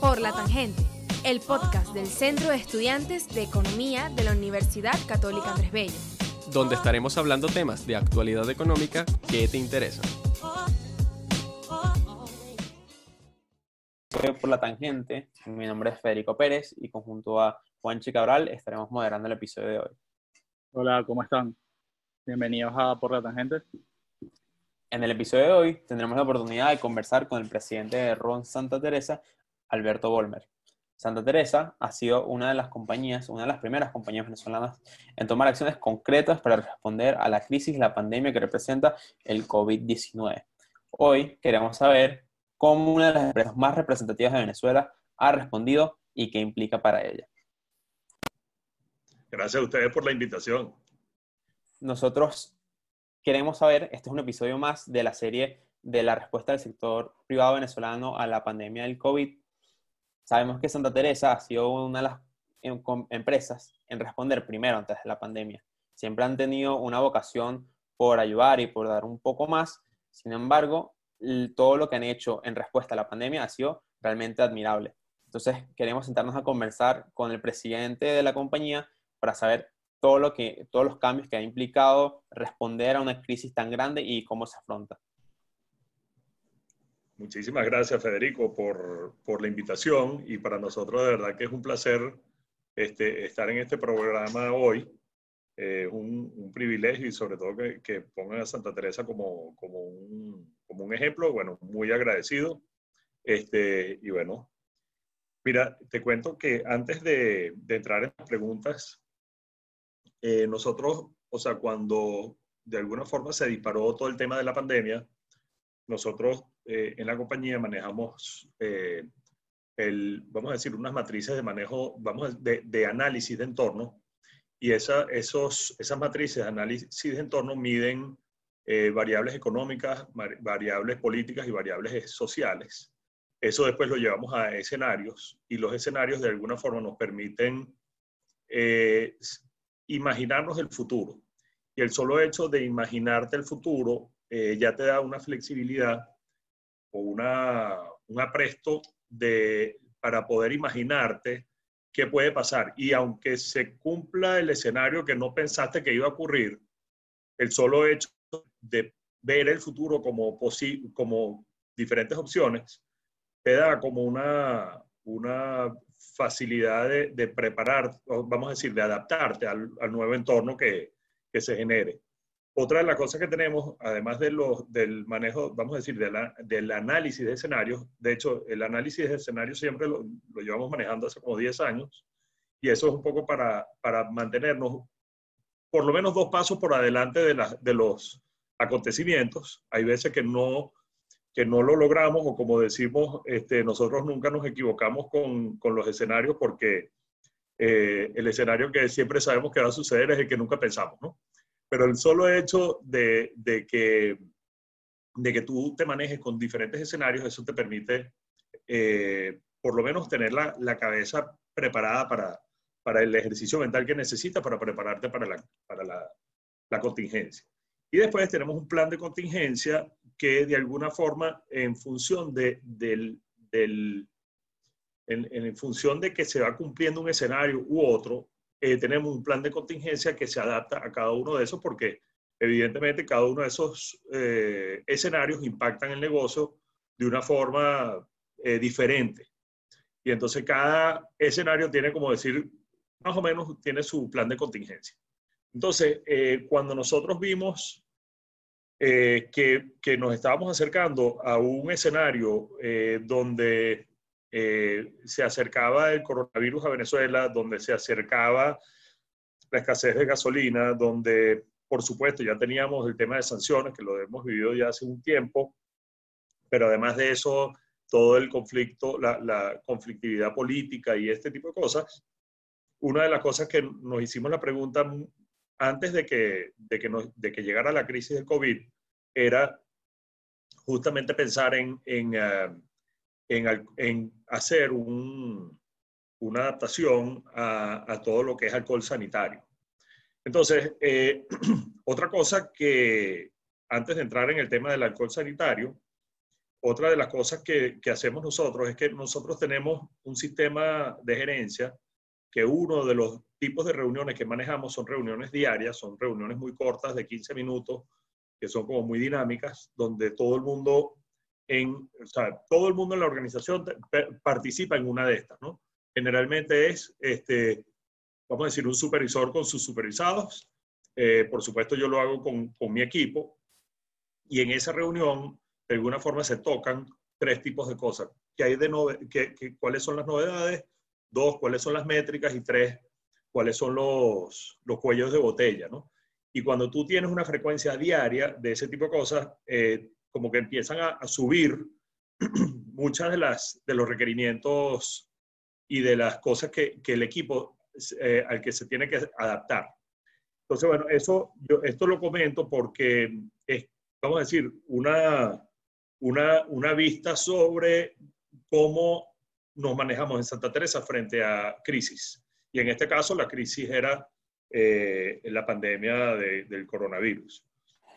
Por la Tangente, el podcast del Centro de Estudiantes de Economía de la Universidad Católica Andrés Bello. donde estaremos hablando temas de actualidad económica que te interesan. Soy por la tangente. Mi nombre es Federico Pérez y conjunto a Juanchi Cabral estaremos moderando el episodio de hoy. Hola, ¿cómo están? Bienvenidos a Por la Tangente. En el episodio de hoy tendremos la oportunidad de conversar con el presidente de Ron Santa Teresa, Alberto Bolmer. Santa Teresa ha sido una de las compañías, una de las primeras compañías venezolanas en tomar acciones concretas para responder a la crisis y la pandemia que representa el COVID-19. Hoy queremos saber cómo una de las empresas más representativas de Venezuela ha respondido y qué implica para ella. Gracias a ustedes por la invitación. nosotros queremos saber, este es un episodio más de la serie de la respuesta del sector privado venezolano a la pandemia del COVID. Sabemos que Santa Teresa ha sido una de las em- empresas en responder primero antes de la pandemia. Siempre han tenido una vocación por ayudar y por dar un poco más. Sin embargo, todo lo que han hecho en respuesta a la pandemia ha sido realmente admirable. Entonces, queremos sentarnos a conversar con el presidente de la compañía para saber todo lo que, todos los cambios que ha implicado responder a una crisis tan grande y cómo se afronta. Muchísimas gracias, Federico, por, por la invitación y para nosotros de verdad que es un placer este, estar en este programa hoy. Eh, un, un privilegio y sobre todo que, que pongan a Santa Teresa como, como, un, como un ejemplo. Bueno, muy agradecido. Este, y bueno, mira, te cuento que antes de, de entrar en las preguntas, eh, nosotros, o sea, cuando de alguna forma se disparó todo el tema de la pandemia, nosotros eh, en la compañía manejamos, eh, el, vamos a decir, unas matrices de manejo, vamos a- de, de análisis de entorno, y esa, esos, esas matrices de análisis de entorno miden eh, variables económicas, variables políticas y variables sociales. Eso después lo llevamos a escenarios, y los escenarios de alguna forma nos permiten eh, imaginarnos el futuro. Y el solo hecho de imaginarte el futuro eh, ya te da una flexibilidad o una, un apresto de, para poder imaginarte qué puede pasar. Y aunque se cumpla el escenario que no pensaste que iba a ocurrir, el solo hecho de ver el futuro como, posi- como diferentes opciones te da como una, una facilidad de, de preparar, vamos a decir, de adaptarte al, al nuevo entorno que, que se genere. Otra de las cosas que tenemos, además de los, del manejo, vamos a decir, de la- del análisis de escenarios, de hecho, el análisis de escenarios siempre lo, lo llevamos manejando hace como 10 años, y eso es un poco para, para mantenernos por lo menos dos pasos por adelante de, la- de los acontecimientos. Hay veces que no, que no lo logramos, o como decimos, este, nosotros nunca nos equivocamos con, con los escenarios porque eh, el escenario que siempre sabemos que va a suceder es el que nunca pensamos, ¿no? Pero el solo hecho de, de que, de que tú te manejes con diferentes escenarios, eso te permite eh, por lo menos tener la, la cabeza preparada para, para el ejercicio mental que necesitas para prepararte para la, para la, la contingencia. Y después tenemos un plan de contingencia que de alguna forma en función de, del, del en, en función de que se va cumpliendo un escenario u otro, eh, tenemos un plan de contingencia que se adapta a cada uno de esos porque evidentemente cada uno de esos eh, escenarios impactan el negocio de una forma eh, diferente. Y entonces cada escenario tiene, como decir, más o menos tiene su plan de contingencia. Entonces, eh, cuando nosotros vimos eh, que, que, nos estábamos acercando a un escenario eh, donde eh, se acercaba el coronavirus a Venezuela, donde se acercaba la escasez de gasolina, donde, por supuesto, ya teníamos el tema de sanciones, que lo hemos vivido ya hace un tiempo, pero además de eso, todo el conflicto, la, conflictividad política y este tipo de cosas, una de las cosas que nos hicimos la pregunta antes de que, de que, de que llegara la crisis del COVID era justamente pensar en, uh, en, hacer un, una adaptación a, a, todo lo que es alcohol sanitario. Entonces, eh, otra cosa que antes de entrar en el tema del alcohol sanitario, otra de las cosas que, que, hacemos nosotros es que nosotros tenemos un sistema de gerencia que uno de los tipos de reuniones que manejamos son reuniones diarias, son reuniones muy cortas de 15 minutos, que son como muy dinámicas, donde todo el mundo en, o sea, todo el mundo en la organización participa en una de estas, ¿no? Generalmente es, este, vamos a decir, un supervisor con sus supervisados. Eh, por supuesto, yo lo hago con, con mi equipo. Y en esa reunión, de alguna forma, se tocan tres tipos de cosas. ¿Qué hay de qué, qué, ¿Cuáles son las novedades? Dos, cuáles son las métricas y tres, cuáles son los, los cuellos de botella, ¿no? Y cuando tú tienes una frecuencia diaria de ese tipo de cosas, eh, como que empiezan a, subir muchas de, las, de los requerimientos y de las cosas que, que el equipo eh, al que se tiene que adaptar. Entonces, bueno, eso, yo esto lo comento porque es, vamos a decir, una, una, una vista sobre cómo nos manejamos en Santa Teresa frente a crisis. Y en este caso la crisis era eh, la pandemia de, del coronavirus.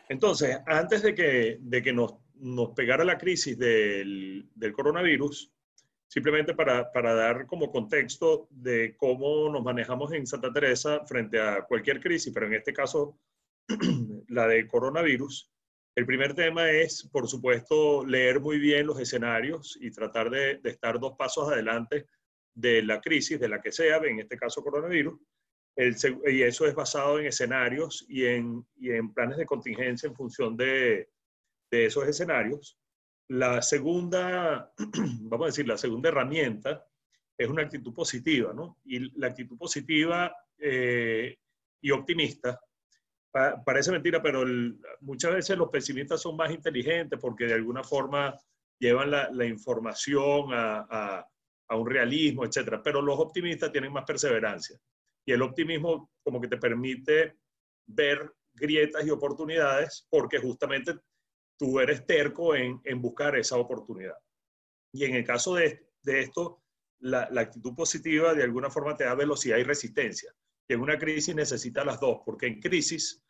Entonces, antes de que, de que nos, nos pegara la crisis del, del coronavirus, simplemente para, para, dar como contexto de cómo nos manejamos en Santa Teresa frente a cualquier crisis, pero en este caso la de coronavirus, el primer tema es, por supuesto, leer muy bien los escenarios y tratar de, de, estar dos pasos adelante de la crisis, de la que sea, en este caso coronavirus. El, y eso es basado en escenarios y en, y en planes de contingencia en función de, de esos escenarios. La segunda, vamos a decir, la segunda herramienta es una actitud positiva, ¿no? Y la actitud positiva eh, y optimista parece mentira, pero muchas veces los pesimistas son más inteligentes porque de alguna forma llevan la, la información a, a, a, un realismo, etc. Pero los optimistas tienen más perseverancia. Y el optimismo como que te permite ver grietas y oportunidades porque justamente tú eres terco en, en buscar esa oportunidad. Y en el caso de, de esto, la, actitud positiva de alguna forma te da velocidad y resistencia que en una crisis necesita las dos, porque en crisis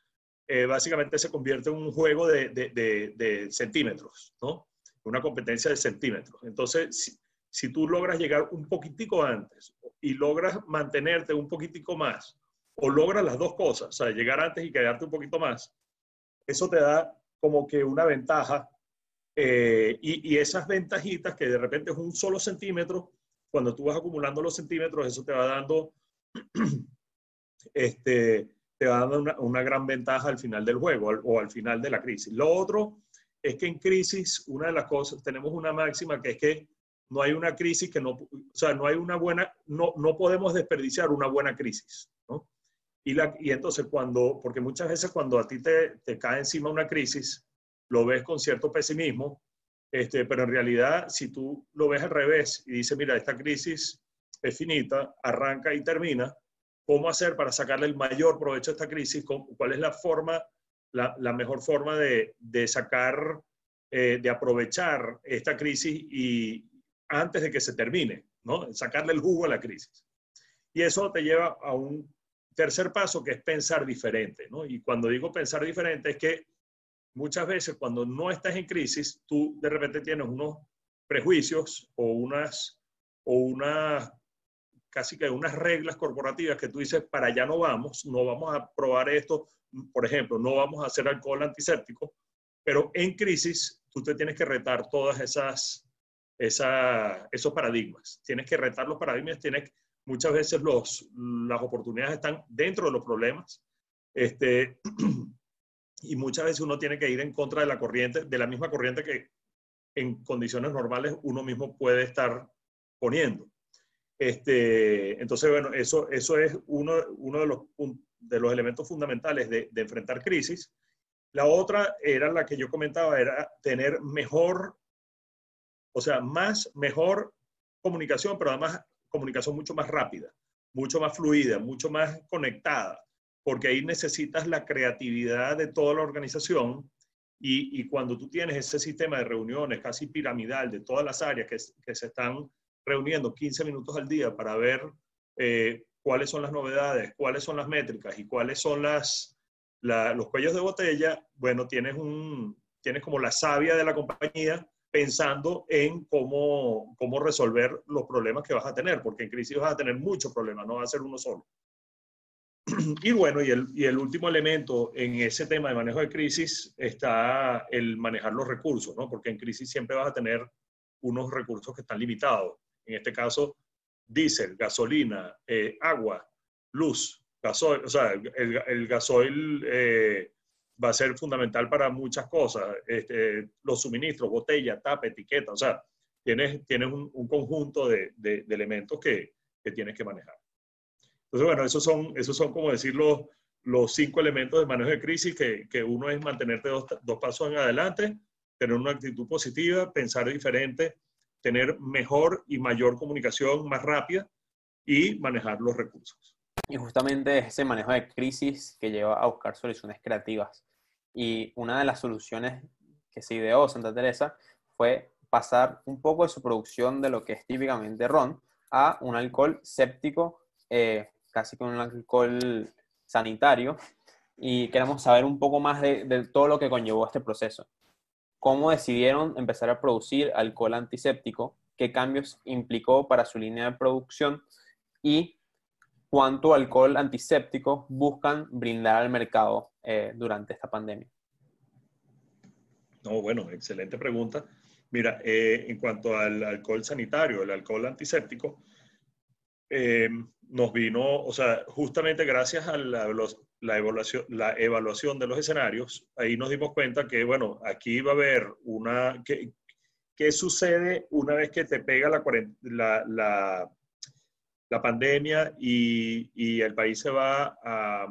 eh, básicamente se convierte en un juego de, de, de, de, centímetros, ¿no? Una competencia de centímetros. Entonces, si, si, tú logras llegar un poquitico antes y logras mantenerte un poquitico más, o logras las dos cosas, o sea, llegar antes y quedarte un poquito más, eso te da como que una ventaja. Eh, y, esas ventajitas que de repente es un solo centímetro, cuando tú vas acumulando los centímetros, eso te va dando este, te va una, una, gran ventaja al final del juego o al final de la crisis. Lo otro es que en crisis, una de las cosas, tenemos una máxima que es que no hay una crisis que no, o sea, no hay una buena, no, no podemos desperdiciar una buena crisis, ¿no? Y, la, y entonces cuando, porque muchas veces cuando a ti te, te cae encima una crisis, lo ves con cierto pesimismo, este, pero en realidad si tú lo ves al revés y dices, mira, esta crisis es finita, arranca y termina, cómo hacer para sacarle el mayor provecho a esta crisis, cuál es la forma, la, la mejor forma de, de sacar, eh, de aprovechar esta crisis y antes de que se termine, ¿no? Sacarle el jugo a la crisis. Y eso te lleva a un tercer paso que es pensar diferente, ¿no? Y cuando digo pensar diferente es que muchas veces cuando no estás en crisis, tú de repente tienes unos prejuicios o unas, o unas casi que unas reglas corporativas que tú dices, para allá no vamos, no vamos a probar esto, por ejemplo, no vamos a hacer alcohol antiséptico, pero en crisis tú te tienes que retar todas esas, esa, esos paradigmas. Tienes que retar los paradigmas, tienes muchas veces los, las oportunidades están dentro de los problemas. Este, y muchas veces uno tiene que ir en contra de la corriente, de la misma corriente que en condiciones normales uno mismo puede estar poniendo. Este, entonces, bueno, eso, eso es uno, uno de, los, de los elementos fundamentales de, de, enfrentar crisis. La otra era la que yo comentaba, era tener mejor, o sea, más, mejor comunicación, pero además comunicación mucho más rápida, mucho más fluida, mucho más conectada, porque ahí necesitas la creatividad de toda la organización y, cuando tú tienes ese sistema de reuniones casi piramidal de todas las áreas que, se están reuniendo 15 minutos al día para ver eh, cuáles son las novedades, cuáles son las métricas y cuáles son los cuellos de botella, bueno, tienes, un, tienes como la savia de la compañía pensando en cómo, cómo resolver los problemas que vas a tener, porque en crisis vas a tener muchos problemas, no va a ser uno solo. Y bueno, y el, y el último elemento en ese tema de manejo de crisis está el manejar los recursos, ¿no? Porque en crisis siempre vas a tener unos recursos que están limitados. En este caso, diésel, gasolina, eh, agua, luz, gasoil, o sea, el, el gasoil eh, va a ser fundamental para muchas cosas. Este, los suministros, botella, tapa, etiqueta, o sea, tienes, tienes un, un conjunto de, de, de elementos que, que, tienes que manejar. Entonces, bueno, esos son, esos son como decir los, los cinco elementos de manejo de crisis, que, que uno es mantenerte dos, dos pasos en adelante, tener una actitud positiva, pensar diferente, tener mejor y mayor comunicación más rápida y manejar los recursos. Y justamente ese manejo de crisis que lleva a buscar soluciones creativas. Y una de las soluciones que se ideó Santa Teresa fue pasar un poco de su producción de lo que es típicamente ron a un alcohol séptico, eh, casi con un alcohol sanitario. Y queremos saber un poco más de, de todo lo que conllevó este proceso. ¿Cómo decidieron empezar a producir alcohol antiséptico? ¿Qué cambios implicó para su línea de producción? Y cuánto alcohol antiséptico buscan brindar al mercado eh, durante esta pandemia? No, bueno, excelente pregunta. Mira, eh, en cuanto al alcohol sanitario, el alcohol antiséptico, eh, nos vino, o sea, justamente gracias a la, la, evaluación, la evaluación de los escenarios, ahí nos dimos cuenta que, bueno, aquí va a haber una... ¿Qué, qué sucede una vez que te pega la, la, la la pandemia y, el país se va a,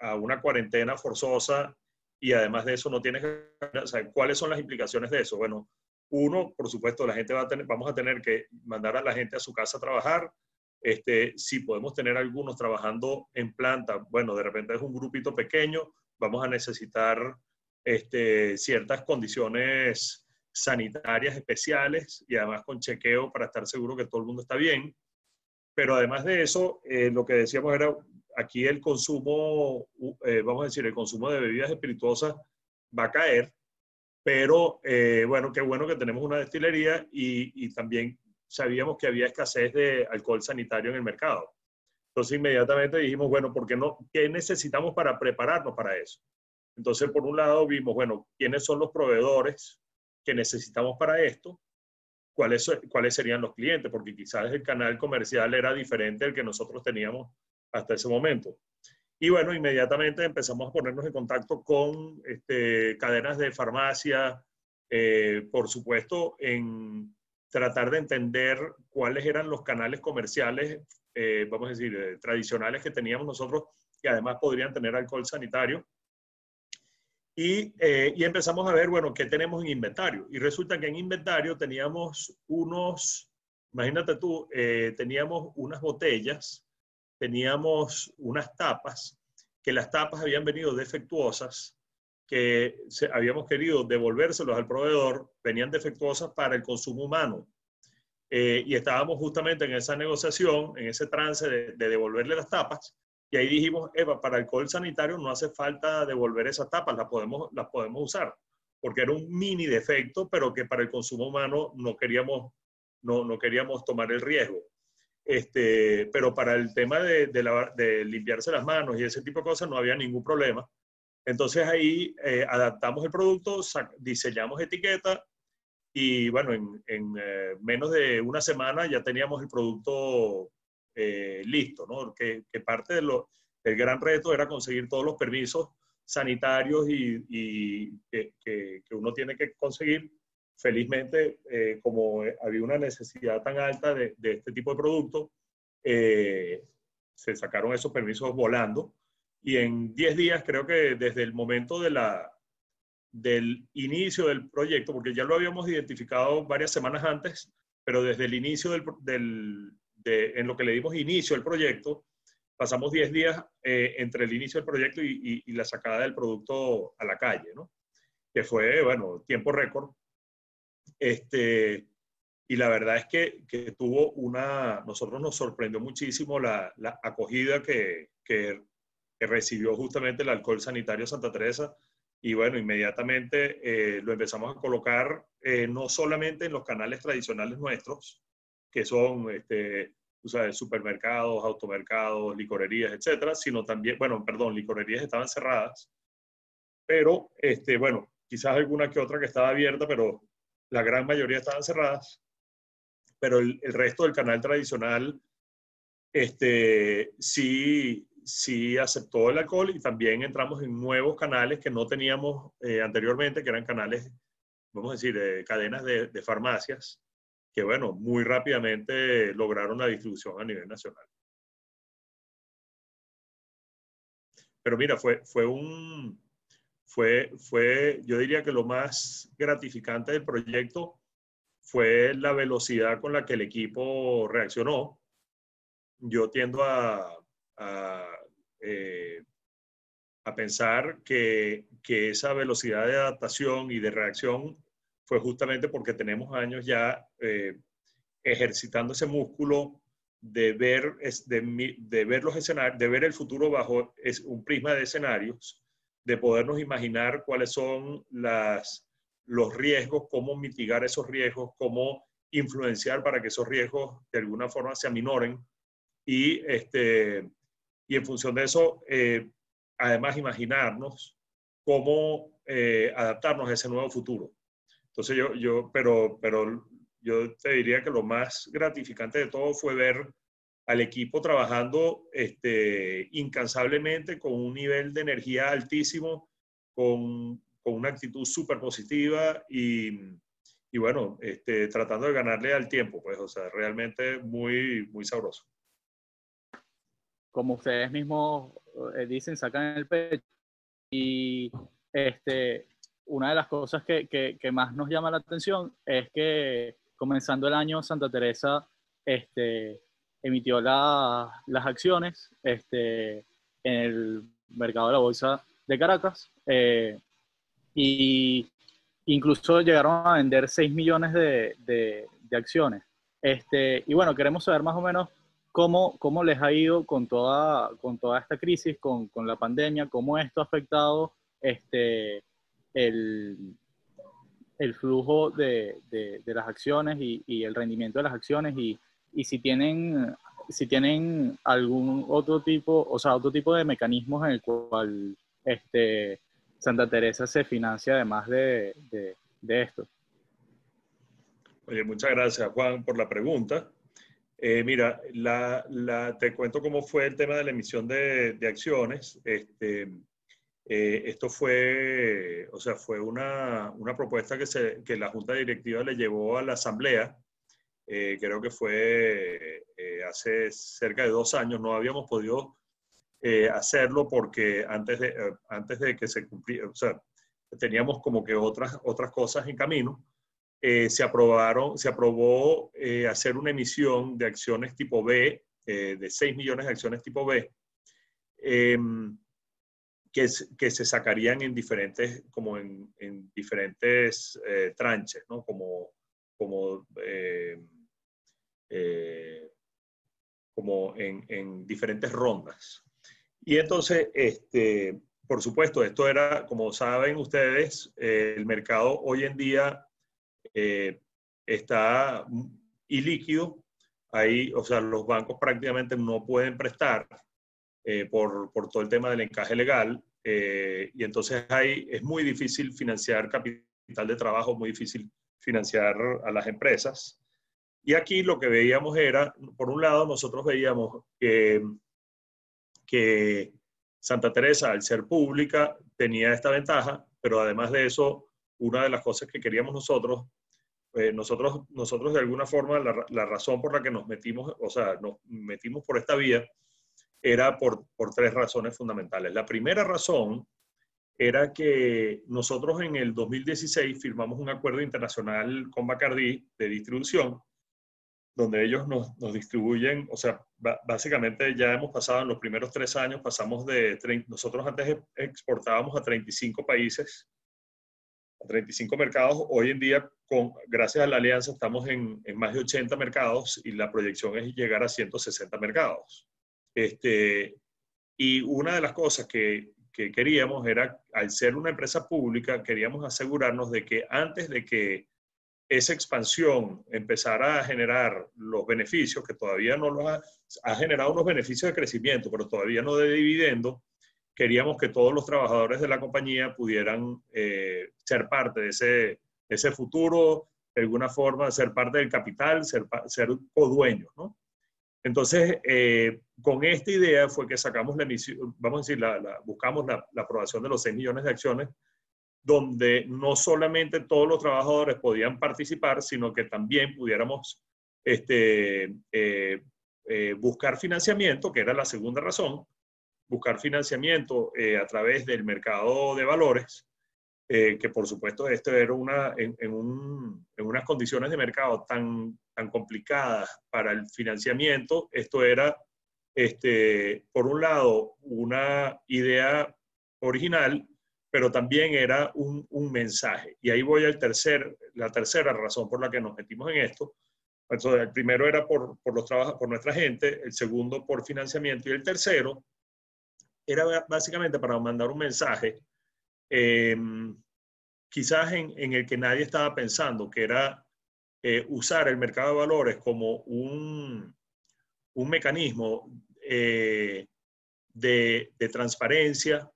a, una cuarentena forzosa y además de eso no tienes o sea, ¿cuáles son las implicaciones de eso? Bueno, uno, por supuesto, la gente va a tener, vamos a tener que mandar a la gente a su casa a trabajar. Este, si podemos tener algunos trabajando en planta, bueno, de repente es un grupito pequeño, vamos a necesitar este, ciertas condiciones sanitarias especiales y además con chequeo para estar seguro que todo el mundo está bien. Pero además de eso, eh, lo que decíamos era, aquí el consumo, eh, vamos a decir, el consumo de bebidas espirituosas va a caer, pero eh, bueno, qué bueno que tenemos una destilería y, y, también sabíamos que había escasez de alcohol sanitario en el mercado. Entonces inmediatamente dijimos, bueno, ¿por qué no? ¿Qué necesitamos para prepararnos para eso? Entonces, por un lado vimos, bueno, ¿quiénes son los proveedores que necesitamos para esto? Cuáles, serían los clientes, porque quizás el canal comercial era diferente al que nosotros teníamos hasta ese momento. Y bueno, inmediatamente empezamos a ponernos en contacto con este, cadenas de farmacia, eh, por supuesto, en tratar de entender cuáles eran los canales comerciales, eh, vamos a decir, eh, tradicionales que teníamos nosotros, que además podrían tener alcohol sanitario. Y, eh, y, empezamos a ver, bueno, qué tenemos en inventario. Y resulta que en inventario teníamos unos, imagínate tú, eh, teníamos unas botellas, teníamos unas tapas, que las tapas habían venido defectuosas, que habíamos querido devolvérselos al proveedor, venían defectuosas para el consumo humano. Eh, y estábamos justamente en esa negociación, en ese trance de devolverle las tapas, y ahí dijimos, Eva, para alcohol sanitario no hace falta devolver esas tapas, las podemos, las podemos usar, porque era un mini defecto, pero que para el consumo humano no queríamos, no, no queríamos tomar el riesgo. Este, pero para el tema de, de, la, de, limpiarse las manos y ese tipo de cosas no había ningún problema. Entonces ahí eh, adaptamos el producto, diseñamos etiqueta y bueno, en, en eh, menos de una semana ya teníamos el producto eh, listo, ¿no? Que, que parte del gran reto era conseguir todos los permisos sanitarios y, y que, que, que, uno tiene que conseguir. Felizmente, eh, como había una necesidad tan alta de, de este tipo de producto, eh, se sacaron esos permisos volando y en 10 días creo que desde el momento de la, del inicio del proyecto, porque ya lo habíamos identificado varias semanas antes, pero desde el inicio del, del, en lo que le dimos inicio al proyecto, pasamos 10 días eh, entre el inicio del proyecto y, la sacada del producto a la calle, ¿no? Que fue, bueno, tiempo récord. Este, y la verdad es que, que, tuvo una, nosotros nos sorprendió muchísimo la, la acogida que, que, que, recibió justamente el alcohol sanitario Santa Teresa. y bueno, inmediatamente eh, lo empezamos a colocar eh, no solamente en los canales tradicionales nuestros, que son este, o supermercados, automercados, licorerías, etcétera, sino también, bueno, perdón, licorerías estaban cerradas, pero este, bueno, quizás alguna que otra que estaba abierta, pero la gran mayoría estaban cerradas, pero el, resto del canal tradicional este, sí, sí aceptó el alcohol y también entramos en nuevos canales que no teníamos eh, anteriormente, que eran canales, vamos a decir, eh, cadenas de, de, farmacias, que bueno, muy rápidamente lograron la distribución a nivel nacional. Pero mira, fue, fue un, fue, fue, yo diría que lo más gratificante del proyecto fue la velocidad con la que el equipo reaccionó. Yo tiendo a, a, eh, pensar que, que, esa velocidad de adaptación y de reacción fue justamente porque tenemos años ya eh, ejercitando ese músculo de ver, de, de, ver los escenarios, de ver el futuro bajo es un prisma de escenarios, de podernos imaginar cuáles son las, los riesgos, cómo mitigar esos riesgos, cómo influenciar para que esos riesgos de alguna forma se aminoren y este, y en función de eso, eh, además imaginarnos cómo eh, adaptarnos a ese nuevo futuro. Entonces yo, yo pero, pero yo te diría que lo más gratificante de todo fue ver al equipo trabajando este, incansablemente con un nivel de energía altísimo, con, con una actitud súper positiva y, y bueno, este, tratando de ganarle al tiempo, pues, o sea, realmente muy, muy sabroso como ustedes mismos eh, dicen, sacan el pecho. Y este, una de las cosas que, que, más nos llama la atención es que comenzando el año Santa Teresa este, emitió la, las acciones este, en el mercado de la bolsa de Caracas eh, y incluso llegaron a vender 6 millones de, de, de acciones. Este, y bueno, queremos saber más o menos ¿Cómo, ¿Cómo, les ha ido con toda, con toda esta crisis, con, con la pandemia? ¿Cómo esto ha afectado este, el, el flujo de, de, las acciones y, y, el rendimiento de las acciones? Y, y, si, tienen, si tienen algún otro tipo, o sea, otro tipo de mecanismos en el cual este, Santa Teresa se financia además de, de esto. Oye, muchas gracias, Juan, por la pregunta. Eh, mira, la, la, te cuento cómo fue el tema de la emisión de, de acciones. Este, eh, esto fue, o sea, fue una, una propuesta que, se, que, la Junta Directiva le llevó a la Asamblea. Eh, creo que fue eh, hace cerca de dos años. No habíamos podido eh, hacerlo porque antes de, antes de que se cumpliera, o sea, teníamos como que otras, otras cosas en camino eh, se, aprobaron, se aprobó eh, hacer una emisión de acciones tipo B, eh, de 6 millones de acciones tipo B, em, que, que, se sacarían en diferentes, como en, en diferentes eh, tranches, ¿no? Como, como, em, como en, en, diferentes rondas. Y entonces, este, por supuesto, esto era, como saben ustedes, el mercado hoy en día eh, está ilíquido. Ahí, o sea, los bancos prácticamente no pueden prestar eh, por, por, todo el tema del encaje legal. Eh, y entonces ahí es muy difícil financiar capital de trabajo, muy difícil financiar a las empresas. Y aquí lo que veíamos era, por un lado, nosotros veíamos que, que Santa Teresa, al ser pública, tenía esta ventaja, pero además de eso, una de las cosas que queríamos nosotros eh, nosotros, nosotros de alguna forma, la, la, razón por la que nos metimos, o sea, nos metimos por esta vía, era por, por tres razones fundamentales. La primera razón era que nosotros en el 2016 firmamos un acuerdo internacional con Bacardi de distribución, donde ellos nos, nos distribuyen, o sea, básicamente ya hemos pasado en los primeros tres años, pasamos de, nosotros antes exportábamos a 35 países 35 mercados. Hoy en día, con, gracias a la alianza, estamos en, en, más de 80 mercados y la proyección es llegar a 160 mercados. Este, y una de las cosas que, que queríamos era, al ser una empresa pública, queríamos asegurarnos de que antes de que esa expansión empezara a generar los beneficios, que todavía no los ha, generado unos beneficios de crecimiento, pero todavía no de dividendo, queríamos que todos los trabajadores de la compañía pudieran eh, ser parte de ese, ese futuro, de alguna forma, ser parte del capital, ser, ser codueños, ¿no? Entonces, eh, con esta idea fue que sacamos la emisión, vamos a decir, buscamos la, la, aprobación de los 6 millones de acciones, donde no solamente todos los trabajadores podían participar, sino que también pudiéramos este, eh, eh, buscar financiamiento, que era la segunda razón, buscar financiamiento a través del mercado de valores, que por supuesto esto era una, en, en, un, en unas condiciones de mercado tan tan complicadas para el financiamiento, esto era, este, por un lado, una idea original, pero también era un, un mensaje. Y ahí voy al tercer, la tercera razón por la que nos metimos en esto. Entonces, el primero era por, por los trabajos, por nuestra gente, el segundo por financiamiento y el tercero era básicamente para mandar un mensaje, eh, quizás en, en, el que nadie estaba pensando, que era eh, usar el mercado de valores como un, un mecanismo eh, de, de, transparencia,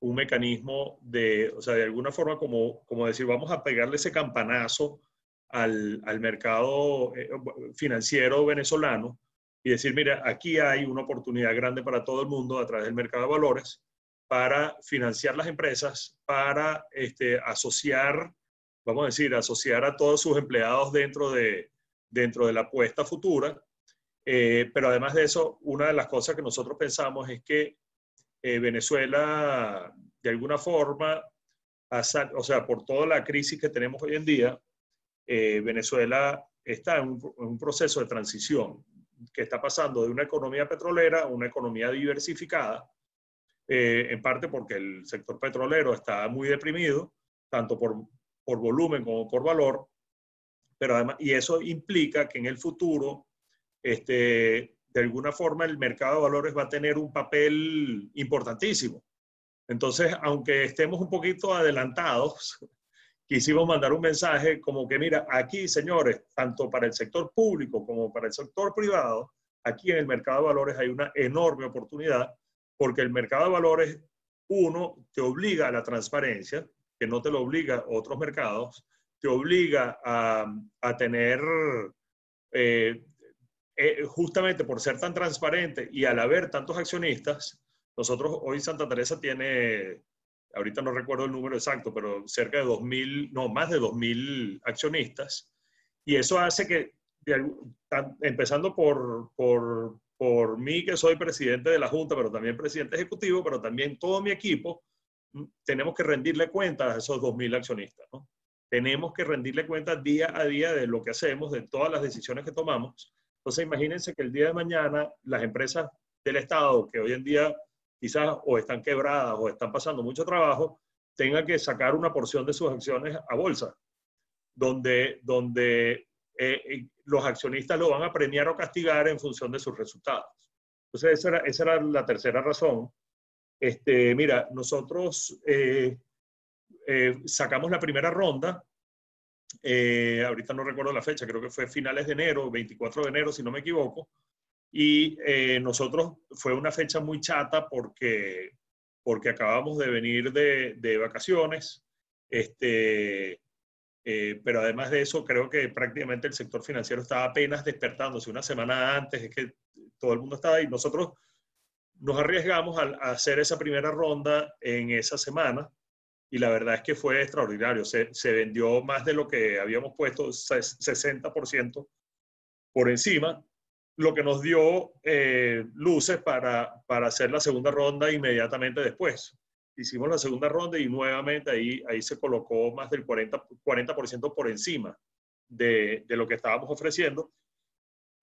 un mecanismo de, o sea, de alguna forma como, como decir, vamos a pegarle ese campanazo al, al mercado eh, financiero venezolano y decir, mira, aquí hay una oportunidad grande para todo el mundo a través del mercado de valores para financiar las empresas, para este, asociar vamos a decir, asociar a todos sus empleados dentro de, dentro de la apuesta futura. Eh, pero además de eso, una de las cosas que nosotros pensamos es que eh, Venezuela, de alguna forma, o sea, por toda la crisis que tenemos hoy en día, eh, Venezuela está en un, en un, proceso de transición que está pasando de una economía petrolera a una economía diversificada, en parte porque el sector petrolero está muy deprimido, tanto por por volumen como por valor, pero además, y eso implica que en el futuro, este, de alguna forma, el mercado de valores va a tener un papel importantísimo. Entonces, aunque estemos un poquito adelantados, quisimos mandar un mensaje como que, mira, aquí, señores, tanto para el sector público como para el sector privado, aquí en el mercado de valores hay una enorme oportunidad, porque el mercado de valores, uno, te obliga a la transparencia, que no te lo obliga otros mercados, te obliga a, a tener, eh, eh, justamente por ser tan transparente y al haber tantos accionistas, nosotros hoy Santa Teresa tiene, ahorita no recuerdo el número exacto, pero cerca de 2.000, no, más de 2.000 accionistas, y eso hace que, empezando por, por, por mí, que soy presidente de la Junta, pero también presidente ejecutivo, pero también todo mi equipo, tenemos que rendirle cuentas a esos 2.000 accionistas. ¿no? Tenemos que rendirle cuentas día a día de lo que hacemos, de todas las decisiones que tomamos. Entonces, imagínense que el día de mañana las empresas del Estado, que hoy en día quizás o están quebradas o están pasando mucho trabajo, tengan que sacar una porción de sus acciones a bolsa, donde, donde eh, eh, los accionistas lo van a premiar o castigar en función de sus resultados. Entonces, esa era, esa era la tercera razón este, mira, nosotros eh, eh, sacamos la primera ronda, eh, ahorita no recuerdo la fecha, creo que fue finales de enero, 24 de enero, si no me equivoco, y nosotros fue una fecha muy chata porque, porque acabamos de venir de, de vacaciones, este, pero además de eso, creo que prácticamente el sector financiero estaba apenas despertándose una semana antes, es que todo el mundo estaba ahí. Nosotros nos arriesgamos a, hacer esa primera ronda en esa semana y la verdad es que fue extraordinario. Se, se vendió más de lo que habíamos puesto, 60% por encima, lo que nos dio eh, luces para, para hacer la segunda ronda inmediatamente después. Hicimos la segunda ronda y nuevamente ahí, ahí se colocó más del 40%, 40 por encima de, de lo que estábamos ofreciendo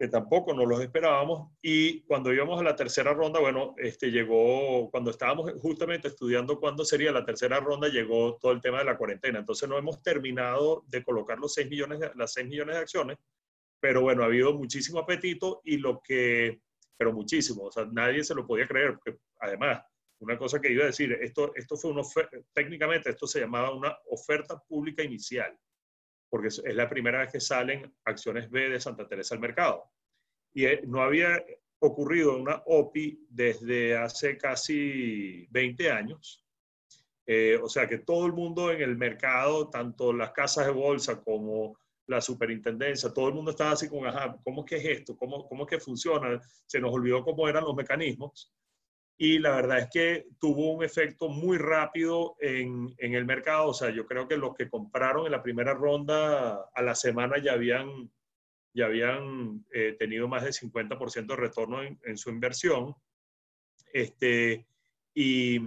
que tampoco nos los esperábamos. Y cuando íbamos a la tercera ronda, bueno, este llegó, cuando estábamos justamente estudiando cuándo sería la tercera ronda, llegó todo el tema de la cuarentena. Entonces no hemos terminado de colocar los 6 millones, las 6 millones de acciones, pero bueno, ha habido muchísimo apetito y lo que, pero muchísimo, o sea, nadie se lo podía creer, porque además una cosa que iba a decir, esto, esto fue una técnicamente esto se llamaba una oferta pública inicial, porque es, la primera vez que salen acciones B de Santa Teresa al mercado. Y eh, no había ocurrido una OPI desde hace casi 20 años. Eh, o sea que todo el mundo en el mercado, tanto las casas de bolsa como la superintendencia, todo el mundo estaba así con, ajá, ¿cómo es que es esto? ¿Cómo, ¿Cómo es que funciona? Se nos olvidó cómo eran los mecanismos. Y la verdad es que tuvo un efecto muy rápido en, en el mercado. O sea, yo creo que los que compraron en la primera ronda a la semana ya habían ya habían eh, tenido más del 50% de retorno en, su inversión. Este, y,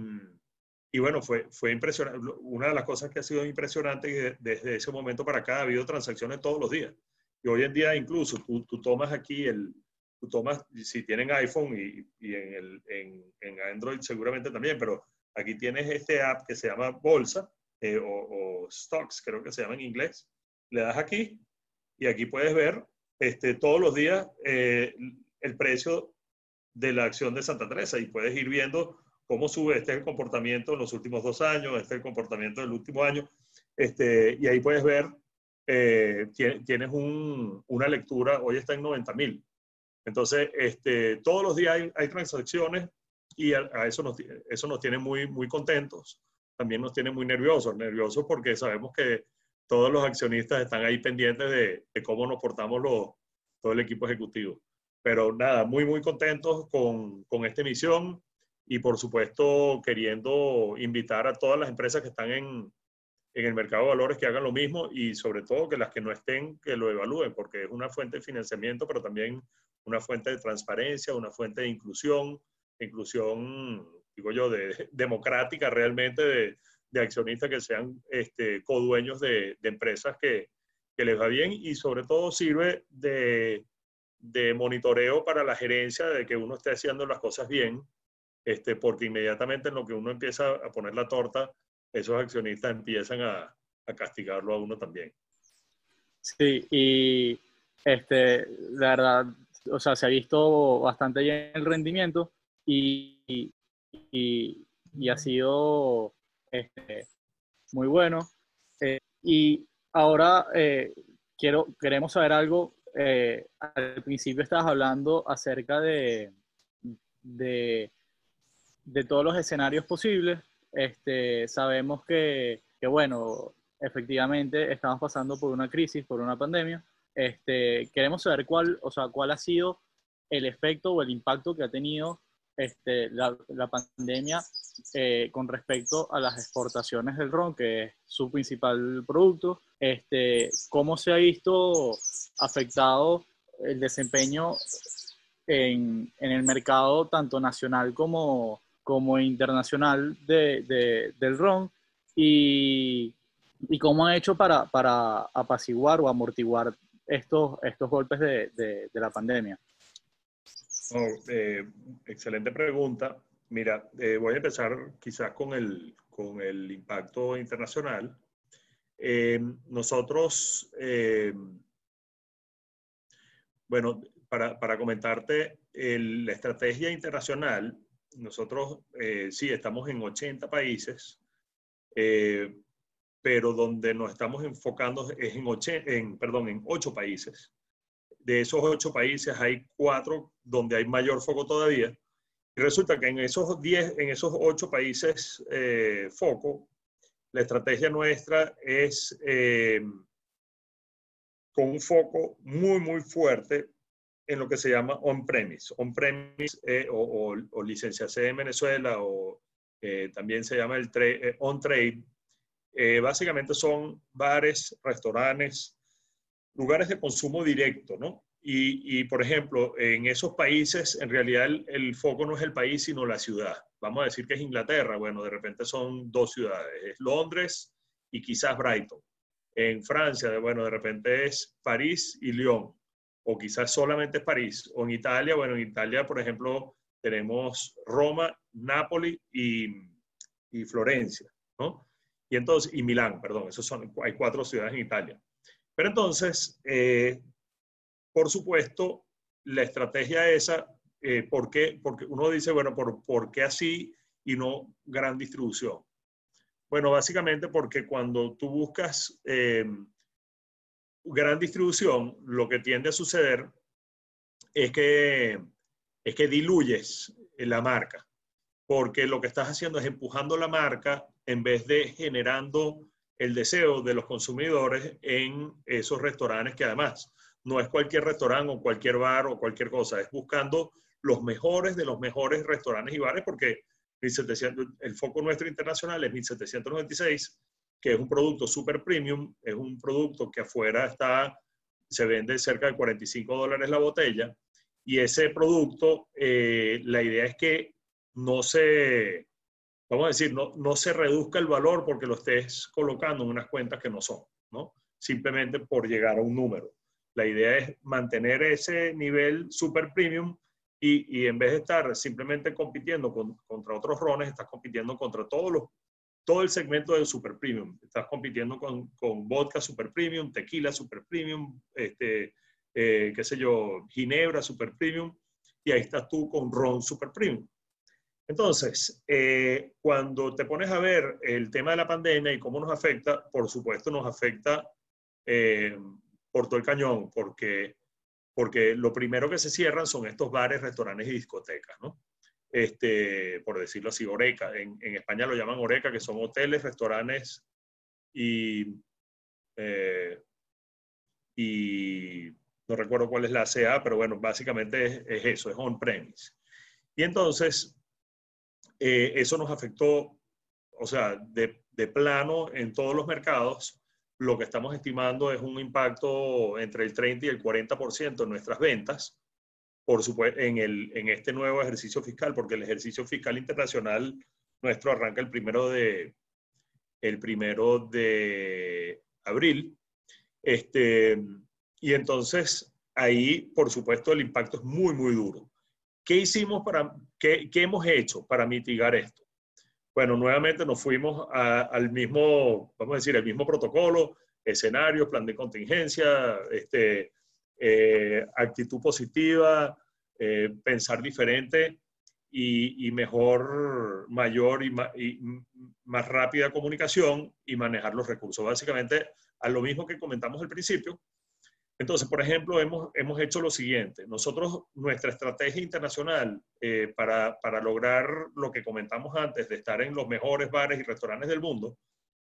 y, bueno, fue, fue impresionante. Una de las cosas que ha sido impresionante desde ese momento para acá ha habido transacciones todos los días. Y hoy en día incluso tú, tú tomas aquí el, tú tomas, si tienen iPhone y, y en, el, en, en, Android seguramente también, pero aquí tienes este app que se llama Bolsa eh, o, Stocks, creo que se llama en inglés. Le das aquí y aquí puedes ver este, todos los días eh, el precio de la acción de Santa Teresa y puedes ir viendo cómo sube este el comportamiento en los últimos dos años, este es el comportamiento del último año, este, y ahí puedes ver, eh, tienes una lectura, hoy está en 90 mil. Entonces, este, todos los días hay, transacciones y a, eso, nos, eso nos tiene muy, muy contentos, también nos tiene muy nerviosos, nerviosos porque sabemos que todos los accionistas están ahí pendientes de, cómo nos portamos los, todo el equipo ejecutivo. Pero nada, muy, muy contentos con, con esta emisión y por supuesto queriendo invitar a todas las empresas que están en, en el mercado de valores que hagan lo mismo y sobre todo que las que no estén, que lo evalúen, porque es una fuente de financiamiento, pero también una fuente de transparencia, una fuente de inclusión, inclusión, digo yo, de, democrática realmente de, de accionistas que sean este, codueños de, de empresas que, que, les va bien y sobre todo sirve de, de, monitoreo para la gerencia de que uno esté haciendo las cosas bien, este, porque inmediatamente en lo que uno empieza a poner la torta, esos accionistas empiezan a, castigarlo a uno también. Sí, y este, la verdad, o sea, se ha visto bastante bien el rendimiento y, y, y ha sido este, muy bueno. Eh, y ahora eh, quiero, queremos saber algo. Eh, al principio estabas hablando acerca de, de, de todos los escenarios posibles. Este, sabemos que, que, bueno, efectivamente estamos pasando por una crisis, por una pandemia. Este, queremos saber cuál, o sea, cuál ha sido el efecto o el impacto que ha tenido este, la, la pandemia eh, con respecto a las exportaciones del ron, que es su principal producto, este, cómo se ha visto afectado el desempeño en, en el mercado tanto nacional como, como internacional de, de, del ron y, y, cómo ha hecho para, para apaciguar o amortiguar estos, estos golpes de, de la pandemia. Oh, eh, excelente pregunta. Mira, eh, voy a empezar quizás con el, con el impacto internacional. Eh, nosotros, bueno, para, para comentarte la estrategia internacional, nosotros sí estamos en 80 países, pero donde nos estamos enfocando es en, en, perdón, en 8 países de esos ocho países hay cuatro donde hay mayor foco todavía. Y resulta que en esos diez, en esos ocho países eh, foco, la estrategia nuestra es eh, con un foco muy, muy fuerte en lo que se llama on-premise. On-premise eh, o, o, en Venezuela o también se llama el on-trade. básicamente son bares, restaurantes, lugares de consumo directo, ¿no? Y, por ejemplo, en esos países, en realidad el, foco no es el país, sino la ciudad. Vamos a decir que es Inglaterra. Bueno, de repente son dos ciudades, es Londres y quizás Brighton. En Francia, bueno, de repente es París y Lyon, o quizás solamente es París. O en Italia, bueno, en Italia, por ejemplo, tenemos Roma, Nápoli y, y Florencia, ¿no? Y entonces, y Milán, perdón, esos son, hay cuatro ciudades en Italia. Pero entonces, eh, por supuesto, la estrategia esa, eh, ¿por qué? Porque uno dice, bueno, ¿por, ¿por, qué así y no gran distribución? Bueno, básicamente porque cuando tú buscas eh, gran distribución, lo que tiende a suceder es que, es que diluyes la marca, porque lo que estás haciendo es empujando la marca en vez de generando el deseo de los consumidores en esos restaurantes que además no es cualquier restaurante o cualquier bar o cualquier cosa, es buscando los mejores de los mejores restaurantes y bares porque el foco nuestro internacional es 1796, que es un producto super premium, es un producto que afuera está, se vende cerca de 45 dólares la botella y ese producto, eh, la idea es que no se, vamos a decir, no, no se reduzca el valor porque lo estés colocando en unas cuentas que no son, ¿no? Simplemente por llegar a un número. La idea es mantener ese nivel super premium y, y en vez de estar simplemente compitiendo con, contra otros rones, estás compitiendo contra todos los, todo el segmento del super premium. Estás compitiendo con, con vodka super premium, tequila super premium, este, eh, qué sé yo, ginebra super premium, y ahí estás tú con ron super premium. Entonces, eh, cuando te pones a ver el tema de la pandemia y cómo nos afecta, por supuesto nos afecta eh, por todo el cañón, porque, porque lo primero que se cierran son estos bares, restaurantes y discotecas, ¿no? Este, por decirlo así, Oreca. En, en España lo llaman Oreca, que son hoteles, restaurantes y, eh, y no recuerdo cuál es la CA, pero bueno, básicamente es, es eso, es on-premise. Y entonces, eh, eso nos afectó, o sea, de, de, plano en todos los mercados, lo que estamos estimando es un impacto entre el 30 y el 40% en nuestras ventas, por supuesto, en, el, en este nuevo ejercicio fiscal, porque el ejercicio fiscal internacional nuestro arranca el primero de, el primero de abril. Este, y entonces ahí, por supuesto, el impacto es muy, muy duro. ¿Qué hicimos para, qué, qué hemos hecho para mitigar esto? Bueno, nuevamente nos fuimos a, al mismo, vamos a decir, el mismo protocolo, escenario, plan de contingencia, este, eh, actitud positiva, eh, pensar diferente y, mejor, mayor y, ma, y más rápida comunicación y manejar los recursos. Básicamente, a lo mismo que comentamos al principio, entonces, por ejemplo, hemos, hemos hecho lo siguiente. Nosotros, nuestra estrategia internacional eh, para, para, lograr lo que comentamos antes, de estar en los mejores bares y restaurantes del mundo,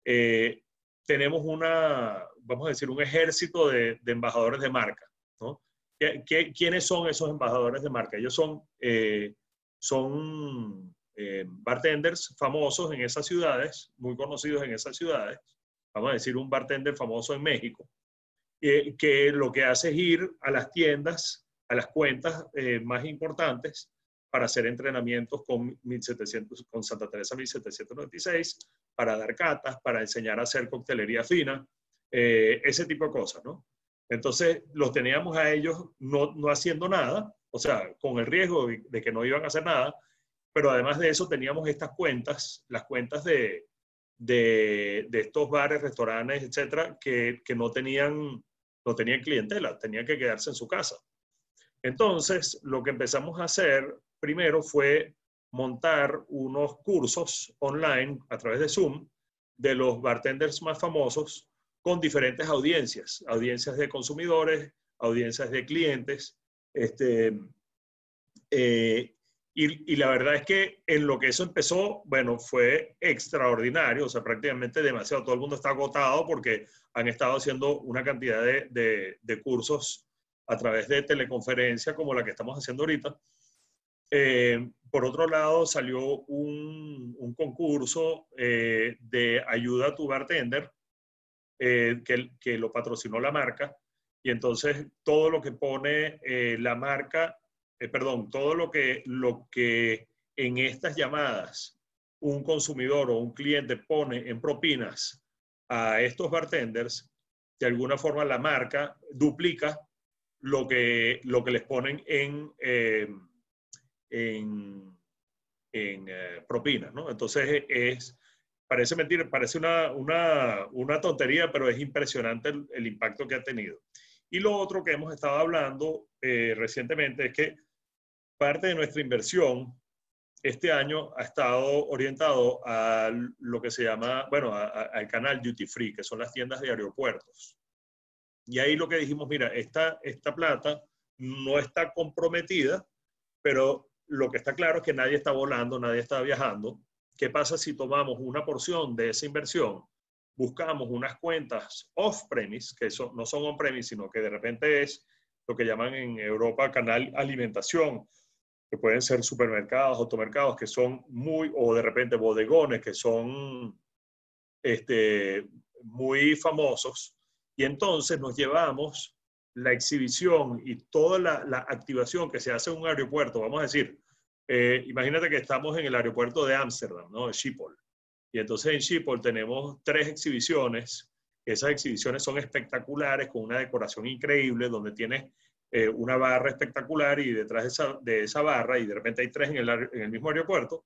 eh, tenemos una, vamos a decir, un ejército de, de embajadores de marca. ¿no? ¿Qué, qué, quiénes son esos embajadores de marca? Ellos son, eh, son eh, bartenders famosos en esas ciudades, muy conocidos en esas ciudades. Vamos a decir, un bartender famoso en México eh, que lo que hace es ir a las tiendas, a las cuentas eh, más importantes para hacer entrenamientos con, 1700, con Santa Teresa 1796, para dar catas, para enseñar a hacer coctelería fina, eh, ese tipo de cosas, ¿no? Entonces, los teníamos a ellos no, no haciendo nada, o sea, con el riesgo de, que no iban a hacer nada, pero además de eso teníamos estas cuentas, las cuentas de, de, de estos bares, restaurantes, etcétera, que, que no tenían no tenían clientela, tenían que quedarse en su casa. Entonces, lo que empezamos a hacer primero fue montar unos cursos online a través de Zoom de los bartenders más famosos con diferentes audiencias, audiencias de consumidores, audiencias de clientes. Este, eh, y, y, la verdad es que en lo que eso empezó, bueno, fue extraordinario, o sea, prácticamente demasiado. Todo el mundo está agotado porque han estado haciendo una cantidad de, de, de cursos a través de teleconferencia como la que estamos haciendo ahorita. Eh, por otro lado, salió un, concurso eh, de ayuda a tu bartender eh, que, que, lo patrocinó la marca. Y entonces todo lo que pone la marca, perdón, todo lo que, lo que en estas llamadas un consumidor o un cliente pone en propinas a estos bartenders, de alguna forma la marca duplica lo que, lo que les ponen en, en, en eh, propinas, ¿no? Entonces es, parece mentira, parece una, una, una tontería, pero es impresionante el, el, impacto que ha tenido. Y lo otro que hemos estado hablando eh, recientemente es que parte de nuestra inversión este año ha estado orientado a lo que se llama, bueno, al canal Duty Free, que son las tiendas de aeropuertos. Y ahí lo que dijimos, mira, esta, esta plata no está comprometida, pero lo que está claro es que nadie está volando, nadie está viajando. ¿Qué pasa si tomamos una porción de esa inversión, buscamos unas cuentas off-premise, que no son on-premise, sino que de repente es lo que llaman en Europa canal alimentación, que pueden ser supermercados, automercados, que son muy, o de repente bodegones, que son este, muy famosos. Y entonces nos llevamos la exhibición y toda la, activación que se hace en un aeropuerto, vamos a decir, eh, imagínate que estamos en el aeropuerto de Ámsterdam, ¿no? Schiphol. Y entonces en Schiphol tenemos tres exhibiciones. Esas exhibiciones son espectaculares, con una decoración increíble, donde tienes eh, una barra espectacular y detrás de esa, de esa, barra, y de repente hay tres en el, en el mismo aeropuerto,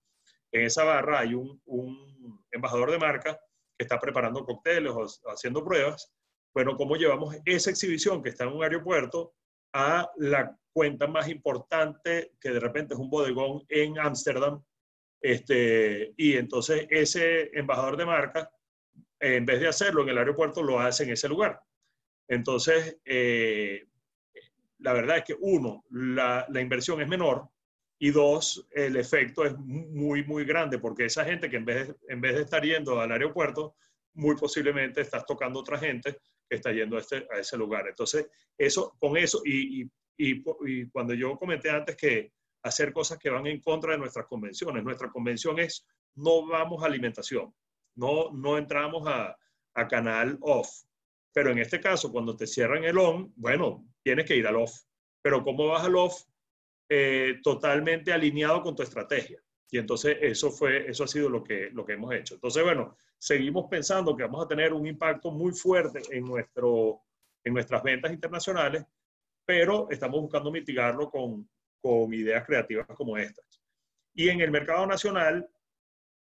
en esa barra hay un, un, embajador de marca que está preparando cócteles o haciendo pruebas. Bueno, ¿cómo llevamos esa exhibición que está en un aeropuerto a la cuenta más importante, que de repente es un bodegón en Ámsterdam? Este, y entonces ese embajador de marca, en vez de hacerlo en el aeropuerto, lo hace en ese lugar. Entonces, eh, la verdad es que uno, la, inversión es menor y dos, el efecto es muy, muy grande porque esa gente que en vez, en vez de estar yendo al aeropuerto, muy posiblemente estás tocando otra gente está yendo a, este, ese lugar. Entonces, eso, con eso, y, cuando yo comenté antes que hacer cosas que van en contra de nuestras convenciones, nuestra convención es no vamos a alimentación, no, no entramos a, a canal off. Pero en este caso, cuando te cierran el on, bueno, tienes que ir al off. Pero ¿cómo vas al off? Eh, totalmente alineado con tu estrategia. Y entonces eso, fue, eso ha sido lo que, lo que hemos hecho. Entonces, bueno, seguimos pensando que vamos a tener un impacto muy fuerte en, nuestro, en nuestras ventas internacionales, pero estamos buscando mitigarlo con, con ideas creativas como estas. Y en el mercado nacional,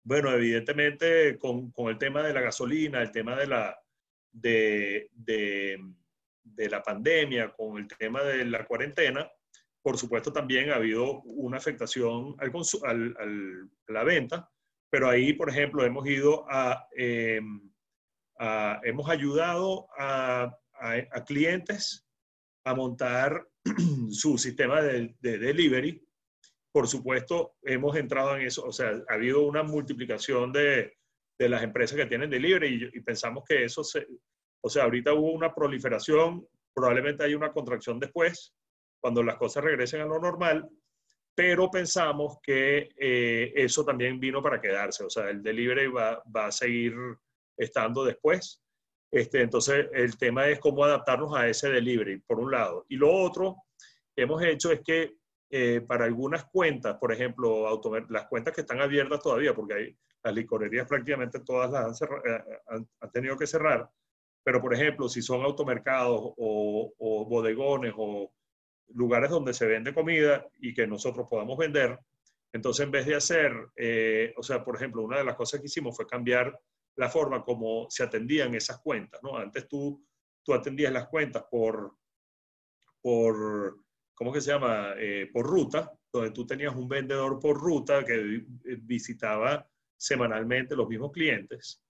bueno, evidentemente con, con el tema de la gasolina, el tema de la, de, de de la pandemia, con el tema de la cuarentena, por supuesto también ha habido una afectación al, a la venta, pero ahí, por ejemplo, hemos ido a, em, hemos ayudado a, clientes a montar su sistema de, delivery. Por supuesto, hemos entrado en eso, o sea, ha habido una multiplicación de, las empresas que tienen delivery y, y pensamos que eso se, o sea, ahorita hubo una proliferación, probablemente hay una contracción después, cuando las cosas regresen a lo normal, pero pensamos que eh, eso también vino para quedarse, o sea, el delivery va, va a seguir estando después. Este, entonces, el tema es cómo adaptarnos a ese delivery, por un lado. Y lo otro que hemos hecho es que eh, para algunas cuentas, por ejemplo, las cuentas que están abiertas todavía, porque hay, las licorerías prácticamente todas las han, eh, han tenido que cerrar, pero, por ejemplo, si son automercados o, bodegones o lugares donde se vende comida y que nosotros podamos vender, entonces en vez de hacer, eh, o sea, por ejemplo, una de las cosas que hicimos fue cambiar la forma como se atendían esas cuentas, ¿no? Antes tú, tú atendías las cuentas por, por ¿cómo que se llama? Eh, por ruta, donde tú tenías un vendedor por ruta que visitaba semanalmente los mismos clientes.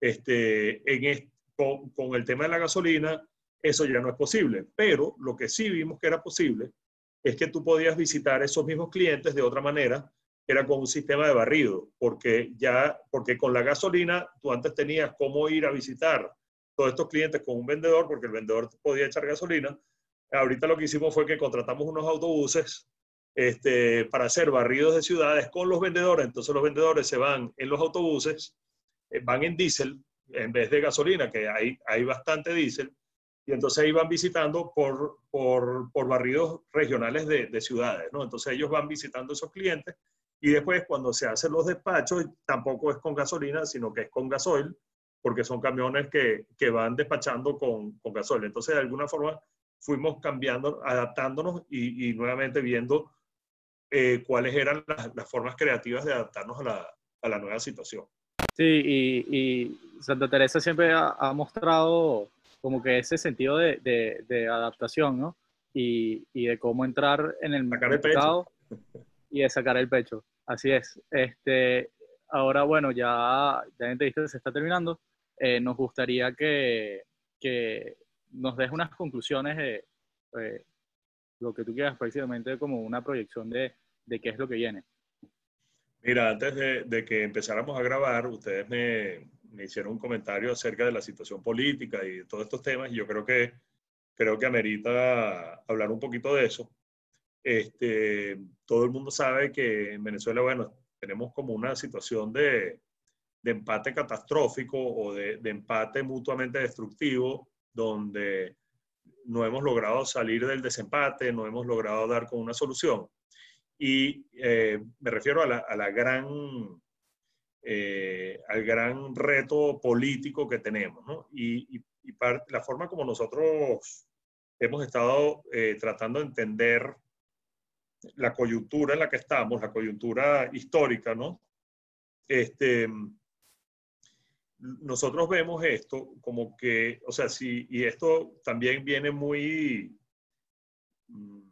Este, en, este, con, el tema de la gasolina, eso ya no es posible. Pero lo que sí vimos que era posible es que tú podías visitar esos mismos clientes de otra manera, era con un sistema de barrido, porque ya, porque con la gasolina tú antes tenías cómo ir a visitar todos estos clientes con un vendedor, porque el vendedor podía echar gasolina. Ahorita lo que hicimos fue que contratamos unos autobuses este, para hacer barridos de ciudades con los vendedores. Entonces los vendedores se van en los autobuses, eh, van en diésel, en vez de gasolina, que hay, hay bastante diésel, y entonces iban visitando por, por, por barridos regionales de, de, ciudades, ¿no? Entonces ellos van visitando esos clientes y después cuando se hacen los despachos, tampoco es con gasolina, sino que es con gasoil, porque son camiones que, que van despachando con, con, gasoil. Entonces, de alguna forma, fuimos cambiando, adaptándonos y, y nuevamente viendo eh, cuáles eran las, las, formas creativas de adaptarnos a la, a la nueva situación. Sí, y, Santa Teresa siempre ha, mostrado como que ese sentido de, de, adaptación, ¿no? Y, y, de cómo entrar en el mercado y de sacar el pecho. Así es. Este, ahora, bueno, ya, ya la entrevista se está terminando. Eh, nos gustaría que, que, nos des unas conclusiones de eh, lo que tú quieras, prácticamente como una proyección de, de qué es lo que viene. Mira, antes de, de que empezáramos a grabar, ustedes me, me, hicieron un comentario acerca de la situación política y de todos estos temas, y yo creo que, creo que amerita hablar un poquito de eso. Este, todo el mundo sabe que en Venezuela, bueno, tenemos como una situación de, de empate catastrófico o de, de, empate mutuamente destructivo, donde no hemos logrado salir del desempate, no hemos logrado dar con una solución. Y eh, me refiero a la, a la gran, eh, al gran reto político que tenemos, ¿no? Y, y, y la forma como nosotros hemos estado eh, tratando de entender la coyuntura en la que estamos, la coyuntura histórica, ¿no? Este, nosotros vemos esto como que, o sea, sí, y esto también viene muy, mm,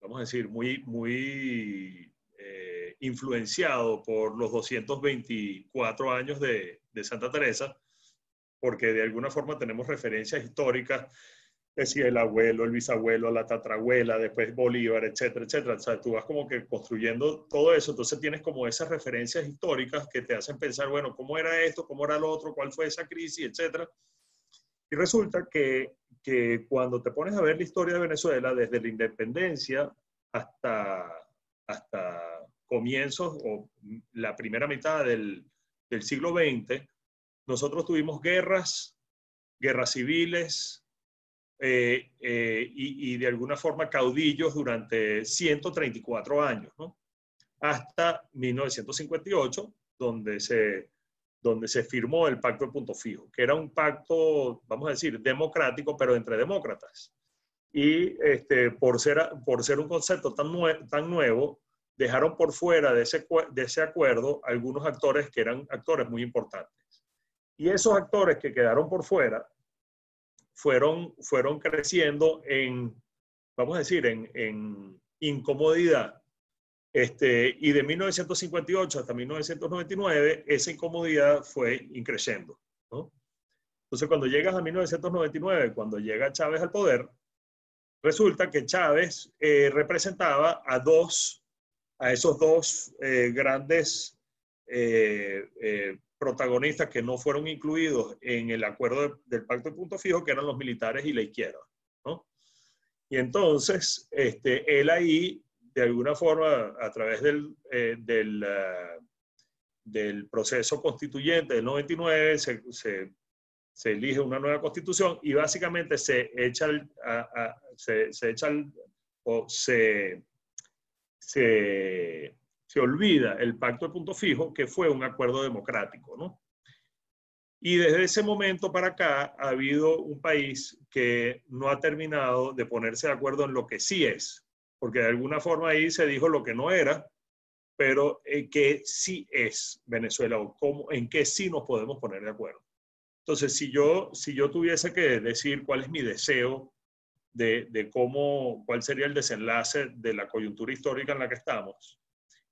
vamos a decir, muy, muy influenciado por los 224 años de, de Santa Teresa, porque de alguna forma tenemos referencias históricas decía el abuelo, el bisabuelo, la tatrabuela, después Bolívar, etcétera, etcétera. O sea, tú vas como que construyendo todo eso, entonces tienes como esas referencias históricas que te hacen pensar, bueno, ¿cómo era esto? ¿Cómo era lo otro? ¿Cuál fue esa crisis? Etcétera. Y resulta que, que cuando te pones a ver la historia de Venezuela, desde la independencia hasta, hasta comienzos o la primera mitad del, del siglo XX, nosotros tuvimos guerras, guerras civiles, eh, eh, y, y, de alguna forma caudillos durante 134 años, ¿no? hasta 1958, donde se, donde se firmó el pacto de punto fijo, que era un pacto, vamos a decir, democrático, pero entre demócratas. Y este, por, ser, por ser un concepto tan, nue tan nuevo, dejaron por fuera de ese, de ese acuerdo algunos actores que eran actores muy importantes. Y esos actores que quedaron por fuera fueron, fueron creciendo en, vamos a decir, en, en incomodidad. Este, y de 1958 hasta 1999, esa incomodidad fue increciendo. ¿no? Entonces, cuando llegas a 1999, cuando llega Chávez al poder, resulta que Chávez eh, representaba a dos, a esos dos eh, grandes eh, eh protagonistas que no fueron incluidos en el acuerdo de, del pacto de punto fijo, que eran los militares y la izquierda. ¿no? Y entonces, este, él ahí, de alguna forma, a través del, del, proceso constituyente del 99, se, se, elige una nueva constitución y básicamente se echa, el, se echa el, o se, se se olvida el pacto de punto fijo, que fue un acuerdo democrático, ¿no? Y desde ese momento para acá ha habido un país que no ha terminado de ponerse de acuerdo en lo que sí es, porque de alguna forma ahí se dijo lo que no era, pero en que sí es Venezuela o cómo, en qué sí nos podemos poner de acuerdo. Entonces, si yo, si yo tuviese que decir cuál es mi deseo de, cómo, cuál sería el desenlace de la coyuntura histórica en la que estamos,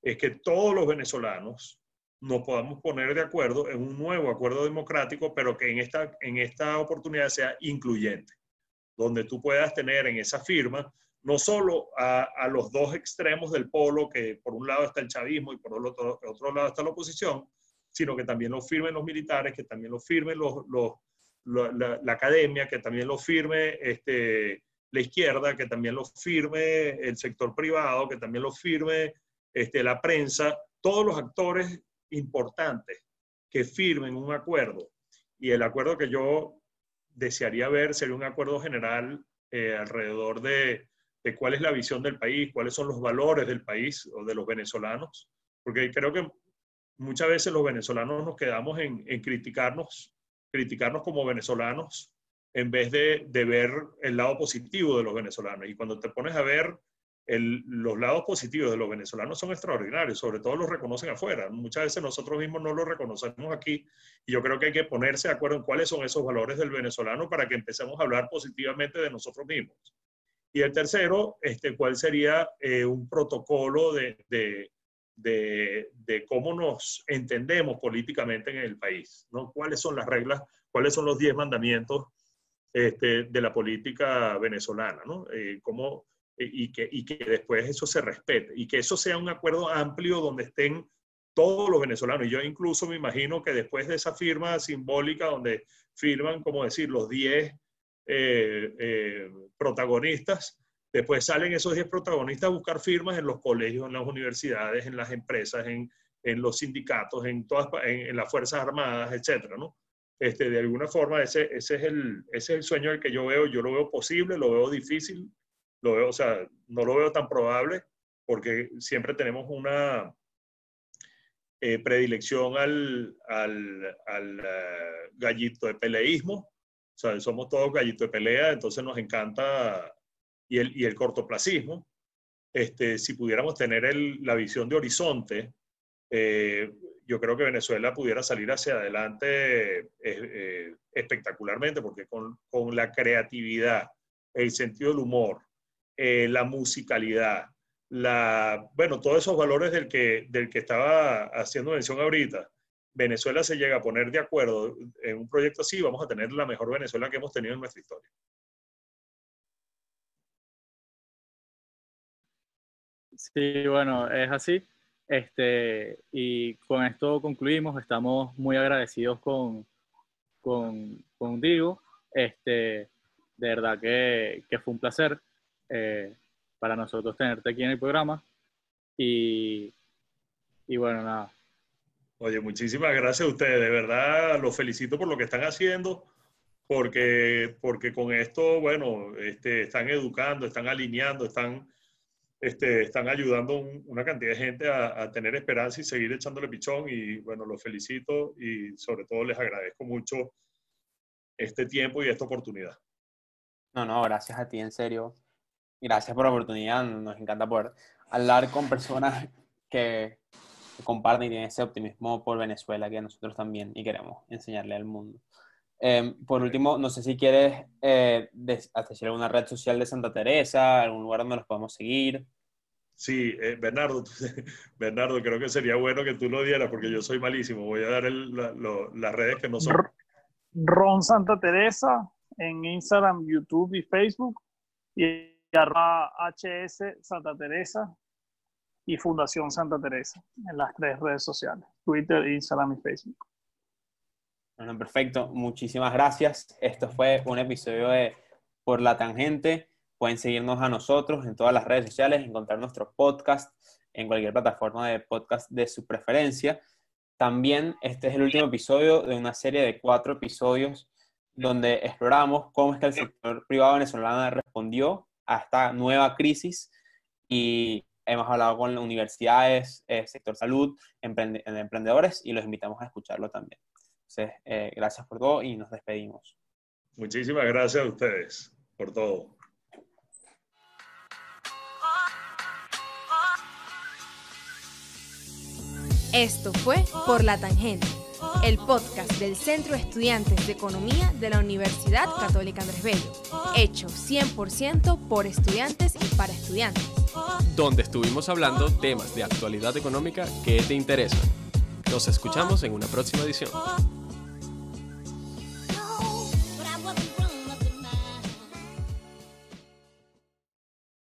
es que todos los venezolanos nos podamos poner de acuerdo en un nuevo acuerdo democrático, pero que en esta, en esta oportunidad sea incluyente, donde tú puedas tener en esa firma no solo a, a los dos extremos del polo, que por un lado está el chavismo y por otro, otro lado está la oposición, sino que también lo firmen los militares, que también lo firmen los, los, la, la, academia, que también lo firme este, la izquierda, que también lo firme el sector privado, que también lo firme este, la prensa, todos los actores importantes que firmen un acuerdo. Y el acuerdo que yo desearía ver sería un acuerdo general eh, alrededor de, de, cuál es la visión del país, cuáles son los valores del país o de los venezolanos, porque creo que muchas veces los venezolanos nos quedamos en, en criticarnos, criticarnos como venezolanos en vez de, de, ver el lado positivo de los venezolanos. Y cuando te pones a ver el, los lados positivos de los venezolanos son extraordinarios, sobre todo los reconocen afuera. Muchas veces nosotros mismos no los reconocemos aquí y yo creo que hay que ponerse de acuerdo en cuáles son esos valores del venezolano para que empecemos a hablar positivamente de nosotros mismos. Y el tercero, este, cuál sería eh, un protocolo de, de, de, de, cómo nos entendemos políticamente en el país, ¿no? ¿Cuáles son las reglas, cuáles son los 10 mandamientos este, de la política venezolana, ¿no? Eh, cómo, y, que, y que después eso se respete y que eso sea un acuerdo amplio donde estén todos los venezolanos. Yo incluso me imagino que después de esa firma simbólica donde firman, como decir, los 10 eh, eh, protagonistas, después salen esos 10 protagonistas a buscar firmas en los colegios, en las universidades, en las empresas, en, en los sindicatos, en, todas, en, las Fuerzas Armadas, etcétera, ¿no? Este, de alguna forma, ese, ese, es el, ese es el sueño que yo veo. Yo lo veo posible, lo veo difícil, lo veo, o sea, no lo veo tan probable, porque siempre tenemos una, eh, predilección al, al, al uh, gallito de peleísmo. O sea, somos todos gallitos de pelea, entonces nos encanta y el, y el cortoplacismo. Este, si pudiéramos tener el, la visión de horizonte, eh, yo creo que Venezuela pudiera salir hacia adelante eh, eh, espectacularmente, porque con, con, la creatividad, el sentido del humor, eh, la musicalidad, la, bueno, todos esos valores del que, del que estaba haciendo mención ahorita, Venezuela se llega a poner de acuerdo en un proyecto así, vamos a tener la mejor Venezuela que hemos tenido en nuestra historia. Sí, bueno, es así. Este, y con esto concluimos. Estamos muy agradecidos con, con, contigo. Este, de verdad que, que fue un placer. Eh, para nosotros tenerte aquí en el programa. Y, y bueno, nada. Oye, muchísimas gracias a ustedes. De verdad, los felicito por lo que están haciendo, porque, porque con esto, bueno, este, están educando, están alineando, están, este, están ayudando a una cantidad de gente a, a, tener esperanza y seguir echándole pichón. Y bueno, los felicito y sobre todo les agradezco mucho este tiempo y esta oportunidad. No, no, gracias a ti, en serio. Gracias por la oportunidad. Nos encanta poder hablar con personas que comparten y tienen ese optimismo por Venezuela que nosotros también y queremos enseñarle al mundo. Eh, por último, no sé si quieres eh, decir alguna red social de Santa Teresa, algún lugar donde los podemos seguir. Sí, eh, Bernardo, Bernardo, creo que sería bueno que tú lo dieras porque yo soy malísimo. Voy a dar el, la, lo, las redes que no son. Ron Santa Teresa en Instagram, YouTube y Facebook. Y arroba HS Santa Teresa y Fundación Santa Teresa en las tres redes sociales, Twitter, Instagram y Facebook. Bueno, perfecto. Muchísimas gracias. Esto fue un episodio de Por la Tangente. Pueden seguirnos a nosotros en todas las redes sociales, encontrar nuestro podcast en cualquier plataforma de podcast de su preferencia. También este es el último episodio de una serie de cuatro episodios donde exploramos cómo es que el sector privado venezolano respondió a esta nueva crisis y hemos hablado con universidades, eh, sector salud, emprende emprendedores y los invitamos a escucharlo también. Entonces, eh, gracias por todo y nos despedimos. Muchísimas gracias a ustedes por todo. Esto fue Por la Tangente, el podcast del Centro de Estudiantes de Economía de la Universidad Católica Andrés Bello, hecho 100% por estudiantes y para estudiantes. Donde estuvimos hablando temas de actualidad económica que te interesan. Nos escuchamos en una próxima edición.